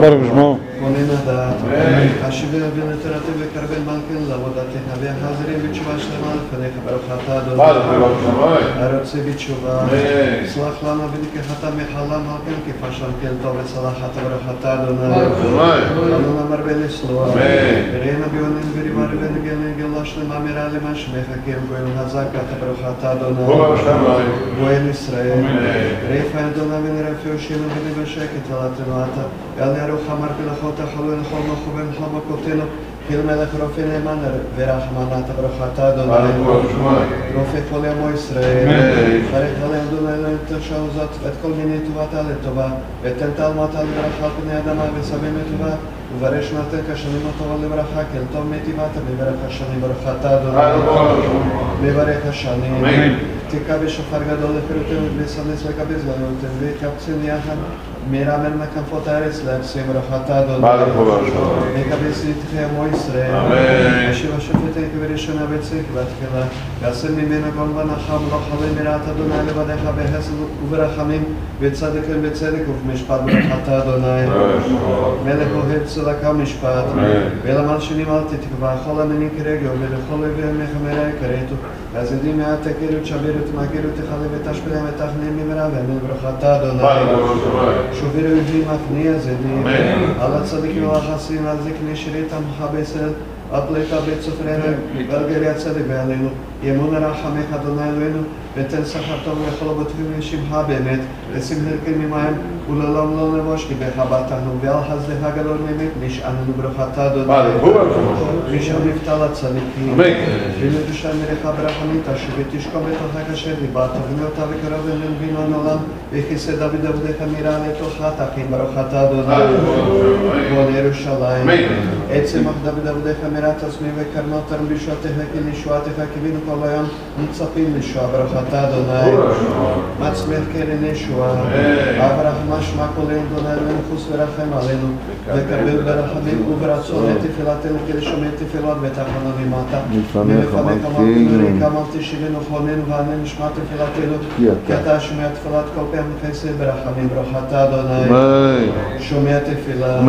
ברוך שמו. בונן הדעת, השיבי אבינו תורתי וקרבן מלכנו לעבודתך, והחזרים בתשובה שלמה לפניך, ברוך אתה אדוני. הרוצה בתשובה, סלח לנו וניקחת מחלה מלכנו, כי פשעם כן טוב וצלחת, ברוך אתה אדוני. אדוני מרבה לסלוח, וראינו ביונן וריבה רבנו גלן גאולה שלמה מרע למה שמך, הם גואל הזקת, ברוך אתה אדוני. גואל ישראל, ריפה אדוני ונרפא יושנו ונבשקת ולתנו עתה, ואל ירוך אמר פלחות החלו לכל מלכו ולכל מכותינו, חיל מלך רופא נאמן ורחמנת ברוכת אדוני. רופא כל ימו ישראל, ברך עליהם אדוני אלוהים תשע זאת ואת כל מיני טובתה לטובה, ותן תלמתה לברכה פני אדמה וסבים לטובה, וברש נתן כשנים הטובה לברכה, כן טוב מטיבת מברך השנים ברכת אדוני. מברך השנים. תקע בשופר גדול לחירותנו ובסנס לקבץ גלותנו והתקבצנו יחד מרמל מכנפות הארץ להפסים ברכת אדוני. מקבץ נתחי עמו ישראל. אשיב השופט כבראשונה בצדק והתחילה. יעשה ממנו גול ונחם חלה מרעת אדוני לבדיך בחסד וברחמים בצדק ובצדק ובמשפט ברכת אדוני. מלך אוהב צדקה ומשפט. ולמלשינים אל תתקווה כל המינים כרגל ולכל אוהבי עמך מראה כרתו. אז יודעים מעט תכירו תשבירו תמכירו תכלה ותשפילם ותכנין ממרא ואמן ברכת אדוני. שובירו יהודים מפניע זדים. על הצדיקים והחסים על זקני שירית בישראל. עד פליטה בית סופרנו ועל גרי הצדק ועלינו. ימון רחמך אדוני אלוהינו ותן שכר טוב לכל הבוטחים לשמך באמת. ושים הרכן ממהם ולעולם לא נבוש כי בך באתנו ועל חסדך גדול באמת נשעננו ברכת אדוני. משם נפתל הצדיקים. ונדושה מלך ברחמית אשר ותשכום בתוכך אשר דיברת ונאותה וקרוב אלינו בינון עולם וכיסא דוד עבדך מירה לתוכה תכין ברכת אדוני. בון ירושלים. עצם אך דוד עבדך מירת עצמי וקרנות כי לישועתך קיווינו כל היום מצפים לישועה ברכת אדוני. מצמיח קרן ישועה. אברח משמע כל אין אדוני אלוהינו חוס ורחם עלינו. וקבל ברחמים וברצון את תפילתנו כדי שומע תפילות ותחנו ממטה. לפניך מלכנו. מלכנו. אל תשיבנו חוננו ועננו שמע תפילתנו. כי אתה. שומע תפילת כל פעם חסד ברחמים ברוכת אדוני. שומע תפילה.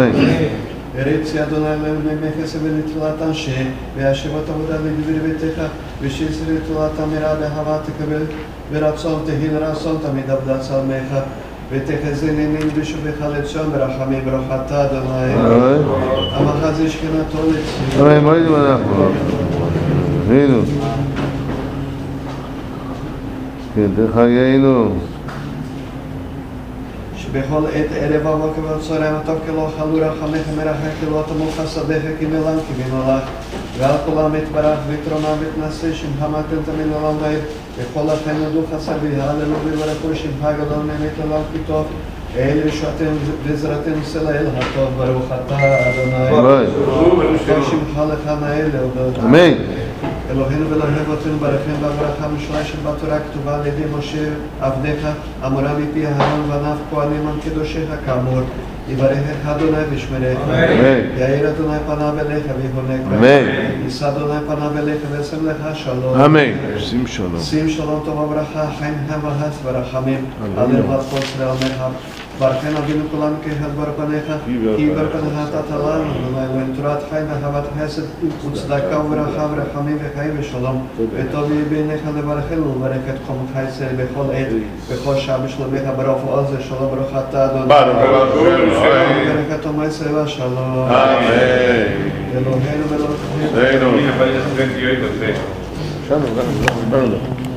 הריצי אדוני אלוהינו במכס ובנטילת אנשי, והשבת עבודה לדברי ביתך, ושיסרי תולת אמירה באהבה תקבל, ורצון תהי לרצון תמיד עבדת צלמך, ותחזיני נין בשובך לציון ברחמים ברוכת אדוני. אמן. המחז ישכנתו לציון. אמן. מה יודעים אנחנו? הנה. כן, תחיינו. שבכל עת ערב הבוקר והצהריים הטוב כלא חלו רחמך מרחק כלא תמוך חסדיך כמילם כמנולך ועל כל העם יתברך וקרונה ותנשא שמך מתן תמיד לעולם ועד וכל החיים ידעו חסדי הללו וברכו שמך גדול באמת לעולם כי טוב אל ישועתנו ועזרתנו סלע אל הטוב ברוך אתה אדוני. כל שמך לך נאה להודות. אמן. אלוהינו ואלוהי אבותינו ברכם והברכה המשולה שבתורה כתובה על ידי משה עבדיך אמורה מפי אהרון ועניו כהנים על קדושיך כאמור יברכך אדוני וישמרך. יאיר אדוני פניו אליך ויהונק אמן. יישא אדוני פניו אליך וישם לך שלום אמן. שים שלום. שים שלום טוב וברכה חיים ומחס ורחמים על. לבד כל צרי עמך ברכן אבינו כולנו כהד בר פניך כי בר פניך נתת לנו אדוני אלוהים תורת חיים ואהבת חסד וצדקה וברכה ורחמים וחיים ושלום וטוב יהיה בעיניך לברכנו ולברך את חומך ישראל בכל עת בכל שעה בשלומך ברוך ועוז ושלום ברוך אתה אדוני וברך את עמו ישראל והשלום אלוהינו ואלוהינו שלום. שלום.